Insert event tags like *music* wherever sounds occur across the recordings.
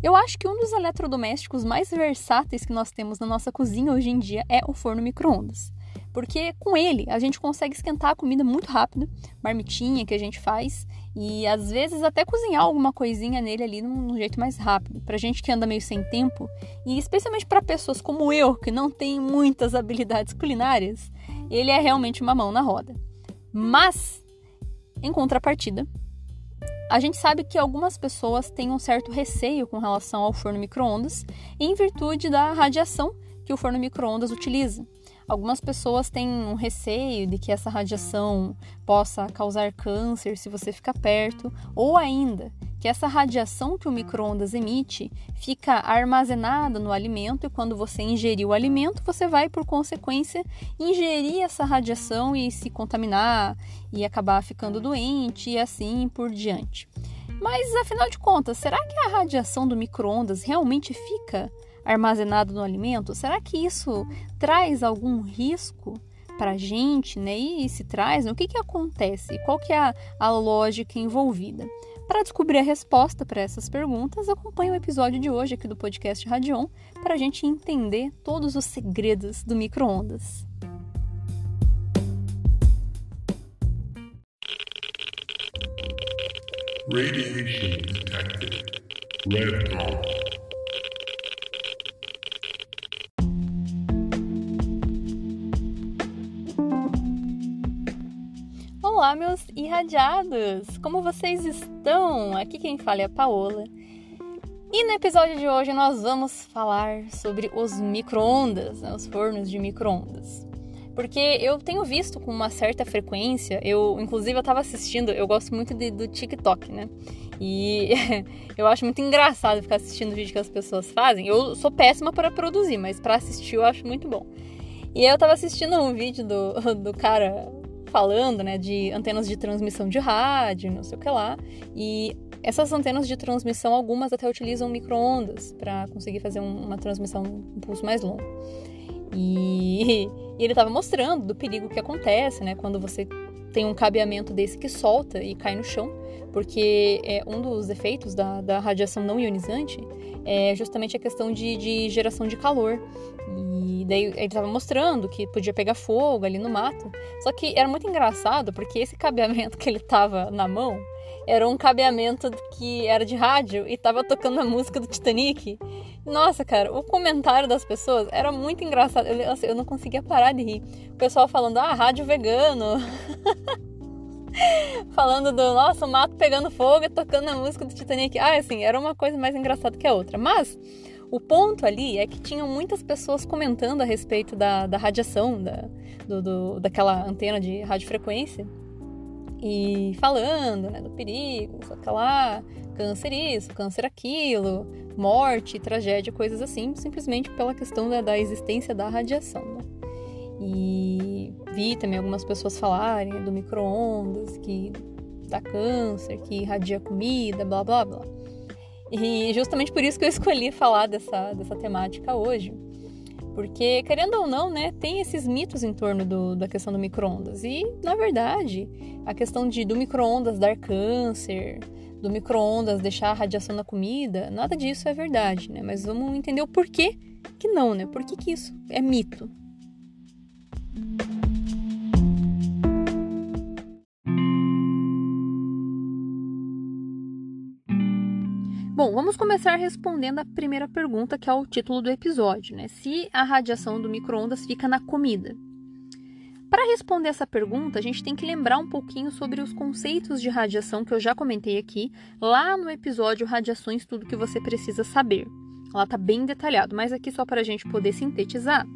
Eu acho que um dos eletrodomésticos mais versáteis que nós temos na nossa cozinha hoje em dia é o forno micro-ondas. Porque com ele a gente consegue esquentar a comida muito rápido, marmitinha que a gente faz, e às vezes até cozinhar alguma coisinha nele ali num, jeito mais rápido. Pra gente que anda meio sem tempo, e especialmente para pessoas como eu, que não tem muitas habilidades culinárias, ele é realmente uma mão na roda. Mas, em contrapartida, a gente sabe que algumas pessoas têm um certo receio com relação ao forno micro-ondas em virtude da radiação que o forno micro-ondas utiliza. Algumas pessoas têm um receio de que essa radiação possa causar câncer se você ficar perto, ou ainda que essa radiação que o micro-ondas emite fica armazenada no alimento e quando você ingerir o alimento, você vai, por consequência, ingerir essa radiação e se contaminar e acabar ficando doente e assim por diante. Mas afinal de contas, será que a radiação do micro-ondas realmente fica armazenado no alimento? Será que isso traz algum risco para a gente, né? E se traz, né? o que, que acontece? Qual que é a, a lógica envolvida? Para descobrir a resposta para essas perguntas, acompanhe o episódio de hoje aqui do podcast Radion para a gente entender todos os segredos do micro-ondas. Radiation detected. Red. Meus irradiados! Como vocês estão? Aqui quem fala é a Paola. E no episódio de hoje nós vamos falar sobre os micro-ondas, né, os fornos de micro-ondas. Porque eu tenho visto com uma certa frequência, eu inclusive eu tava assistindo, eu gosto muito de, do TikTok, né? E *laughs* eu acho muito engraçado ficar assistindo o vídeo que as pessoas fazem. Eu sou péssima para produzir, mas para assistir eu acho muito bom. E eu tava assistindo um vídeo do, *laughs* do cara falando, né, de antenas de transmissão de rádio, não sei o que lá. E essas antenas de transmissão, algumas até utilizam microondas para conseguir fazer um, uma transmissão um pulso mais longo. E, *laughs* e ele estava mostrando do perigo que acontece, né, quando você tem um cabeamento desse que solta e cai no chão, porque é um dos efeitos da, da radiação não ionizante é justamente a questão de, de geração de calor. E daí ele estava mostrando que podia pegar fogo ali no mato. Só que era muito engraçado porque esse cabeamento que ele tava na mão era um cabeamento que era de rádio e tava tocando a música do Titanic. Nossa, cara, o comentário das pessoas era muito engraçado. Eu, eu não conseguia parar de rir. O pessoal falando, ah, rádio vegano. *laughs* falando do nosso mato pegando fogo e tocando a música do Titanic. Ah, assim, era uma coisa mais engraçada que a outra. Mas o ponto ali é que tinham muitas pessoas comentando a respeito da, da radiação, da, do, do, daquela antena de radiofrequência e falando né, do perigo, sei lá, câncer isso, câncer aquilo, morte, tragédia, coisas assim, simplesmente pela questão da, da existência da radiação. Né? E vi também algumas pessoas falarem do micro-ondas, que dá câncer, que irradia comida, blá blá blá. E justamente por isso que eu *laughs* escolhi falar dessa, dessa temática hoje porque, querendo ou não, né, tem esses mitos em torno do, da questão do micro-ondas. E, na verdade, a questão de do micro-ondas dar câncer, do micro-ondas deixar a radiação na comida, nada disso é verdade, né? Mas vamos entender o porquê que não, né? Por que, isso é mito? Bom, vamos começar respondendo a primeira pergunta, que é o título do episódio, né? Se a radiação do micro-ondas fica na comida. Para responder essa pergunta, a gente tem que lembrar um pouquinho sobre os conceitos de radiação que eu já comentei aqui, lá no episódio Radiações Tudo que você precisa saber. Lá está bem detalhado, mas aqui só para a gente poder sintetizar.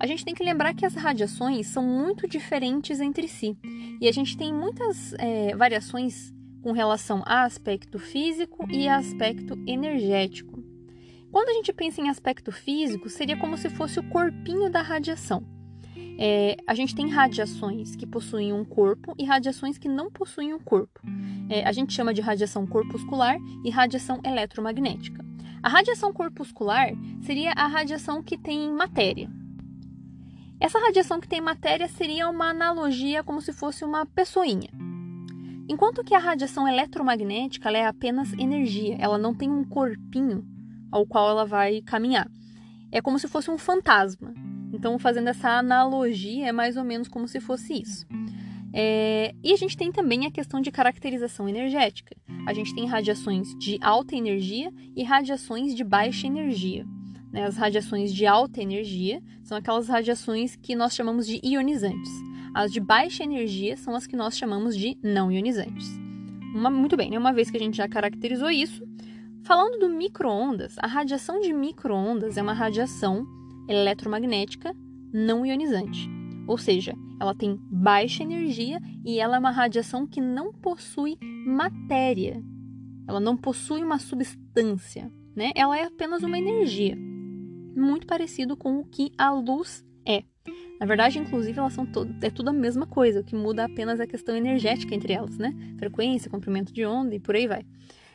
A gente tem que lembrar que as radiações são muito diferentes entre si e a gente tem muitas é, variações com relação a aspecto físico e a aspecto energético. Quando a gente pensa em aspecto físico, seria como se fosse o corpinho da radiação. É, a gente tem radiações que possuem um corpo e radiações que não possuem um corpo. É, a gente chama de radiação corpuscular e radiação eletromagnética. A radiação corpuscular seria a radiação que tem matéria. Essa radiação que tem matéria seria uma analogia como se fosse uma pessoinha. Enquanto que a radiação eletromagnética é apenas energia, ela não tem um corpinho ao qual ela vai caminhar. É como se fosse um fantasma. Então, fazendo essa analogia, é mais ou menos como se fosse isso. É, e a gente tem também a questão de caracterização energética. A gente tem radiações de alta energia e radiações de baixa energia. Né? As radiações de alta energia são aquelas radiações que nós chamamos de ionizantes. As de baixa energia são as que nós chamamos de não ionizantes. Uma, muito bem, né? uma vez que a gente já caracterizou isso, falando do micro-ondas, a radiação de micro-ondas é uma radiação eletromagnética não ionizante. Ou seja, ela tem baixa energia e ela é uma radiação que não possui matéria. Ela não possui uma substância, né? Ela é apenas uma energia. Muito parecido com o que a luz é. Na verdade, inclusive, elas são é tudo a mesma coisa, o que muda apenas a questão energética entre elas, né? Frequência, comprimento de onda e por aí vai.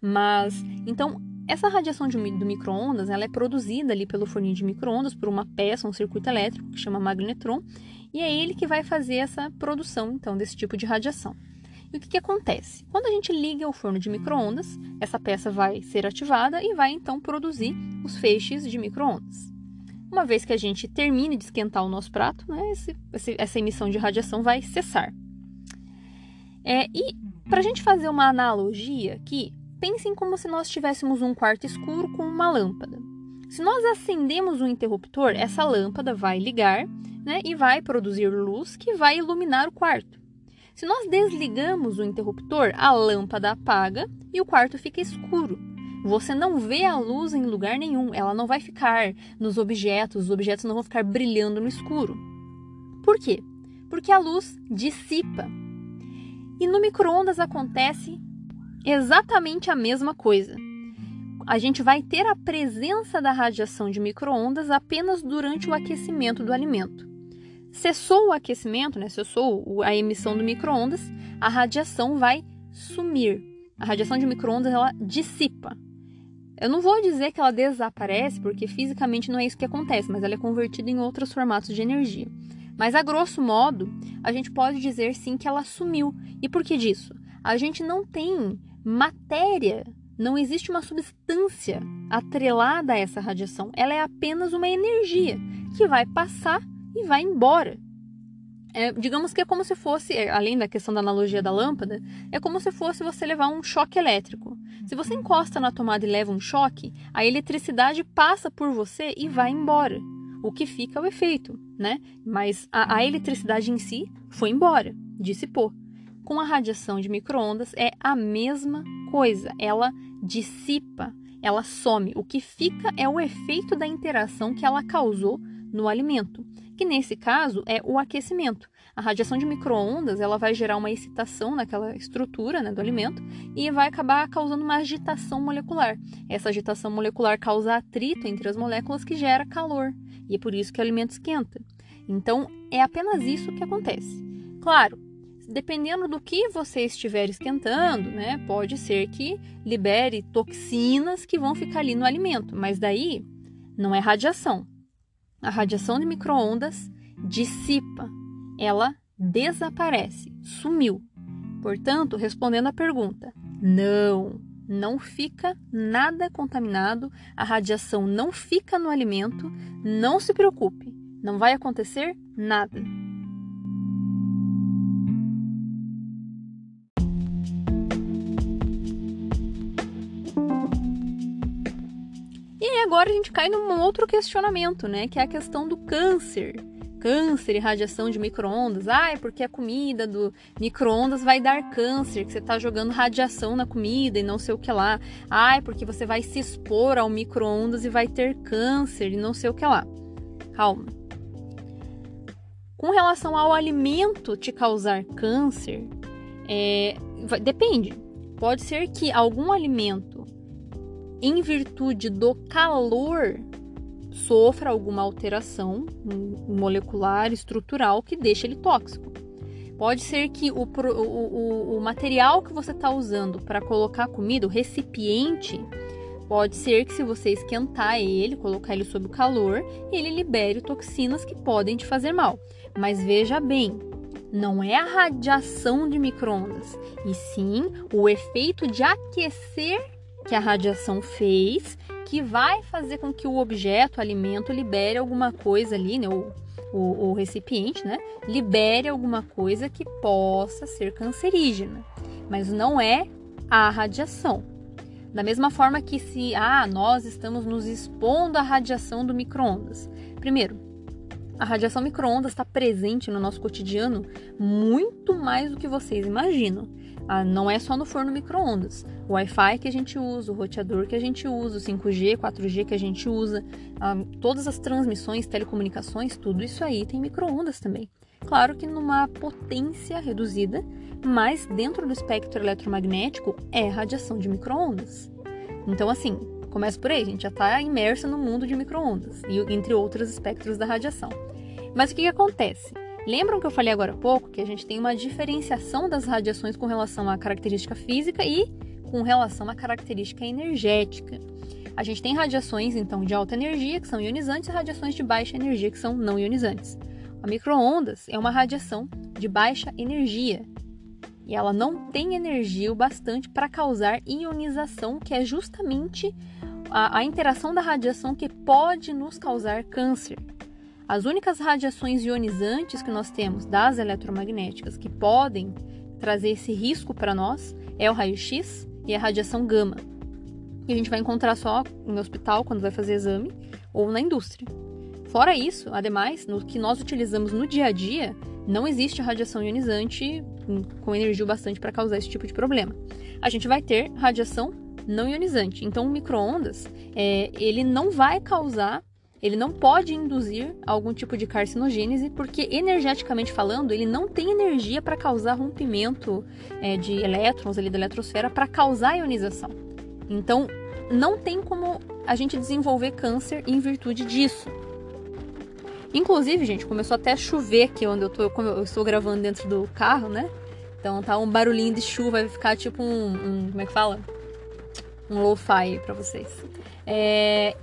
Mas, então, essa radiação de, do micro-ondas, ela é produzida ali pelo forninho de micro-ondas por uma peça, um circuito elétrico que chama magnetron, e é ele que vai fazer essa produção, então, desse tipo de radiação. E o que, que acontece? Quando a gente liga o forno de micro-ondas, essa peça vai ser ativada e vai então produzir os feixes de micro-ondas. Uma vez que a gente termine de esquentar o nosso prato, né, esse, esse, essa emissão de radiação vai cessar. É, e para a gente fazer uma analogia aqui, pensem como se nós tivéssemos um quarto escuro com uma lâmpada. Se nós acendemos o um interruptor, essa lâmpada vai ligar né, e vai produzir luz que vai iluminar o quarto. Se nós desligamos o interruptor, a lâmpada apaga e o quarto fica escuro. Você não vê a luz em lugar nenhum, ela não vai ficar nos objetos, os objetos não vão ficar brilhando no escuro. Por quê? Porque a luz dissipa. E no micro-ondas acontece exatamente a mesma coisa. A gente vai ter a presença da radiação de micro-ondas apenas durante o aquecimento do alimento. Cessou o aquecimento, né? cessou a emissão do micro-ondas, a radiação vai sumir. A radiação de micro-ondas ela dissipa. Eu não vou dizer que ela desaparece, porque fisicamente não é isso que acontece, mas ela é convertida em outros formatos de energia. Mas a grosso modo, a gente pode dizer sim que ela sumiu. E por que disso? A gente não tem matéria, não existe uma substância atrelada a essa radiação. Ela é apenas uma energia que vai passar e vai embora. É, digamos que é como se fosse, é, além da questão da analogia da lâmpada, é como se fosse você levar um choque elétrico. Se você encosta na tomada e leva um choque, a eletricidade passa por você e vai embora. O que fica é o efeito, né? Mas a, a eletricidade em si foi embora, dissipou. Com a radiação de microondas é a mesma coisa, ela dissipa, ela some. O que fica é o efeito da interação que ela causou no alimento que nesse caso é o aquecimento. A radiação de microondas ela vai gerar uma excitação naquela estrutura né, do alimento e vai acabar causando uma agitação molecular. Essa agitação molecular causa atrito entre as moléculas que gera calor e é por isso que o alimento esquenta. Então é apenas isso que acontece. Claro, dependendo do que você estiver esquentando, né, pode ser que libere toxinas que vão ficar ali no alimento, mas daí não é radiação, a radiação de microondas dissipa, ela desaparece, sumiu. Portanto, respondendo à pergunta, não, não fica nada contaminado, a radiação não fica no alimento, não se preocupe, não vai acontecer nada. Agora a gente cai num outro questionamento, né? Que é a questão do câncer. Câncer e radiação de micro-ondas. Ah, é porque a comida do micro-ondas vai dar câncer, que você está jogando radiação na comida e não sei o que lá. Ah, é porque você vai se expor ao micro-ondas e vai ter câncer e não sei o que lá. Calma. Com relação ao alimento te causar câncer, é, depende. Pode ser que algum alimento em virtude do calor, sofra alguma alteração molecular, estrutural que deixe ele tóxico. Pode ser que o, o, o material que você está usando para colocar a comida, o recipiente, pode ser que se você esquentar ele, colocar ele sob o calor, ele libere toxinas que podem te fazer mal. Mas veja bem, não é a radiação de microondas, e sim o efeito de aquecer que a radiação fez que vai fazer com que o objeto, o alimento, libere alguma coisa ali, né? O, o, o recipiente, né? Libere alguma coisa que possa ser cancerígena. Mas não é a radiação. Da mesma forma que se ah, nós estamos nos expondo à radiação do micro-ondas. Primeiro, a radiação micro-ondas está presente no nosso cotidiano muito mais do que vocês imaginam. Ah, não é só no forno micro-ondas. O Wi-Fi que a gente usa, o roteador que a gente usa, o 5G, 4G que a gente usa, ah, todas as transmissões, telecomunicações, tudo isso aí tem micro-ondas também. Claro que numa potência reduzida, mas dentro do espectro eletromagnético é radiação de micro-ondas. Então, assim, começa por aí, a gente já está imersa no mundo de micro-ondas, entre outros espectros da radiação. Mas o que, que acontece? Lembram que eu falei agora há pouco que a gente tem uma diferenciação das radiações com relação à característica física e com relação à característica energética. A gente tem radiações, então, de alta energia, que são ionizantes, e radiações de baixa energia, que são não ionizantes. A microondas é uma radiação de baixa energia, e ela não tem energia o bastante para causar ionização, que é justamente a, a, interação da radiação que pode nos causar câncer. As únicas radiações ionizantes que nós temos das eletromagnéticas que podem trazer esse risco para nós é o raio-x e a radiação gama. Que a gente vai encontrar só em hospital quando vai fazer exame ou na indústria. Fora isso, ademais, no que nós utilizamos no dia a dia, não existe radiação ionizante com energia bastante para causar esse tipo de problema. A gente vai ter radiação não ionizante. Então, o micro-ondas, é, ele não vai causar ele não pode induzir algum tipo de carcinogênese, porque energeticamente falando, ele não tem energia para causar rompimento é, de elétrons ali da eletrosfera para causar ionização. Então, não tem como a gente desenvolver câncer em virtude disso. Inclusive, gente, começou até a chover aqui onde eu, tô, como eu estou gravando dentro do carro, né? Então tá um barulhinho de chuva, vai ficar tipo um, um como é que fala? Um lo-fi para vocês. É,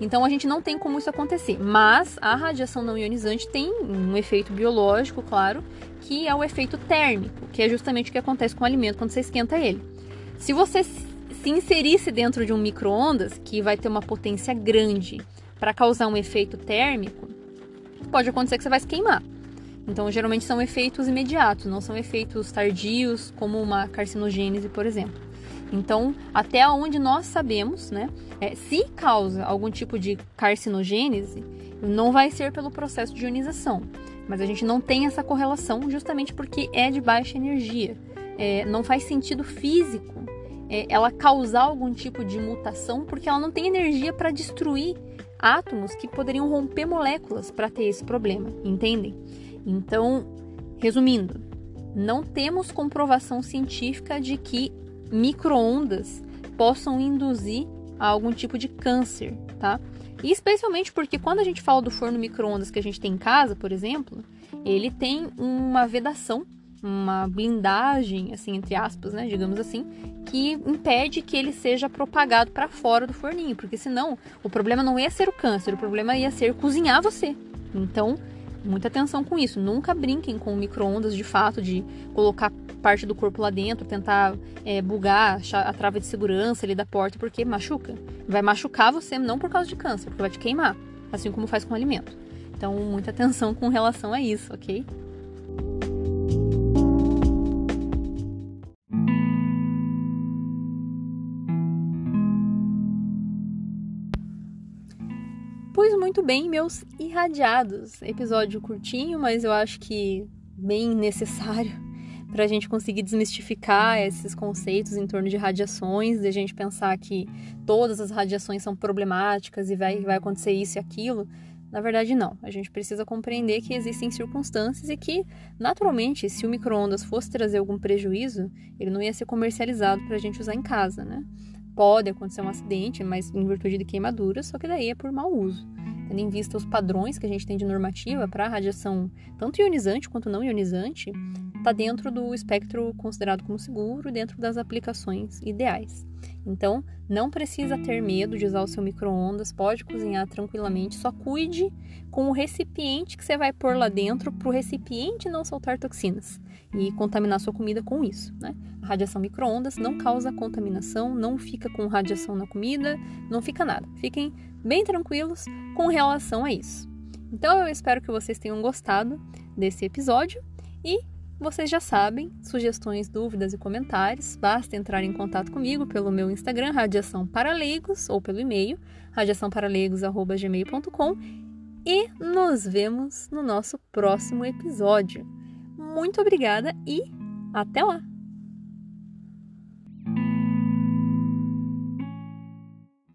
então a gente não tem como isso acontecer, mas a radiação não ionizante tem um efeito biológico, claro, que é o efeito térmico, que é justamente o que acontece com o alimento quando você esquenta ele. Se você se inserisse dentro de um micro-ondas, que vai ter uma potência grande para causar um efeito térmico, pode acontecer que você vai se queimar. Então, geralmente são efeitos imediatos, não são efeitos tardios, como uma carcinogênese, por exemplo. Então, até onde nós sabemos, né, é, se causa algum tipo de carcinogênese, não vai ser pelo processo de ionização. Mas a gente não tem essa correlação justamente porque é de baixa energia. É, não faz sentido físico é, ela causar algum tipo de mutação porque ela não tem energia para destruir átomos que poderiam romper moléculas para ter esse problema, entendem? Então, resumindo, não temos comprovação científica de que microondas possam induzir a algum tipo de câncer, tá? E especialmente porque quando a gente fala do forno microondas que a gente tem em casa, por exemplo, ele tem uma vedação, uma blindagem, assim, entre aspas, né, digamos assim, que impede que ele seja propagado para fora do forninho, porque senão o problema não ia ser o câncer, o problema ia ser cozinhar você. Então, muita atenção com isso. Nunca brinquem com micro-ondas de fato, de colocar parte do corpo lá dentro, tentar é, bugar a trava de segurança ali da porta, porque machuca. Vai machucar você não por causa de câncer, porque vai te queimar, assim como faz com o alimento. Então, muita atenção com relação a isso, ok? Pois muito bem, meus irradiados. Episódio curtinho, mas eu acho que bem necessário para a gente conseguir desmistificar esses conceitos em torno de radiações, de a gente pensar que todas as radiações são problemáticas e vai, vai acontecer isso e aquilo. Na verdade, não. A gente precisa compreender que existem circunstâncias e que, naturalmente, se o micro-ondas fosse trazer algum prejuízo, ele não ia ser comercializado para a gente usar em casa, né? pode acontecer um acidente, mas em virtude de queimadura, só que daí é por mau uso. Tendo em vista os padrões que a gente tem de normativa para radiação tanto ionizante quanto não ionizante, está dentro do espectro considerado como seguro, dentro das aplicações ideais. Então, não precisa ter medo de usar o seu micro-ondas, pode cozinhar tranquilamente, só cuide com o recipiente que você vai pôr lá dentro para o recipiente não soltar toxinas e contaminar sua comida com isso. Né? A radiação micro-ondas não causa contaminação, não fica com radiação na comida, não fica nada. Fiquem bem tranquilos com relação a isso. Então eu espero que vocês tenham gostado desse episódio e vocês já sabem, sugestões, dúvidas e comentários, basta entrar em contato comigo pelo meu Instagram, Radiação para Leigos, ou pelo e-mail, radiaçãoparalegos.gmail.com e nos vemos no nosso próximo episódio. Muito obrigada e até lá!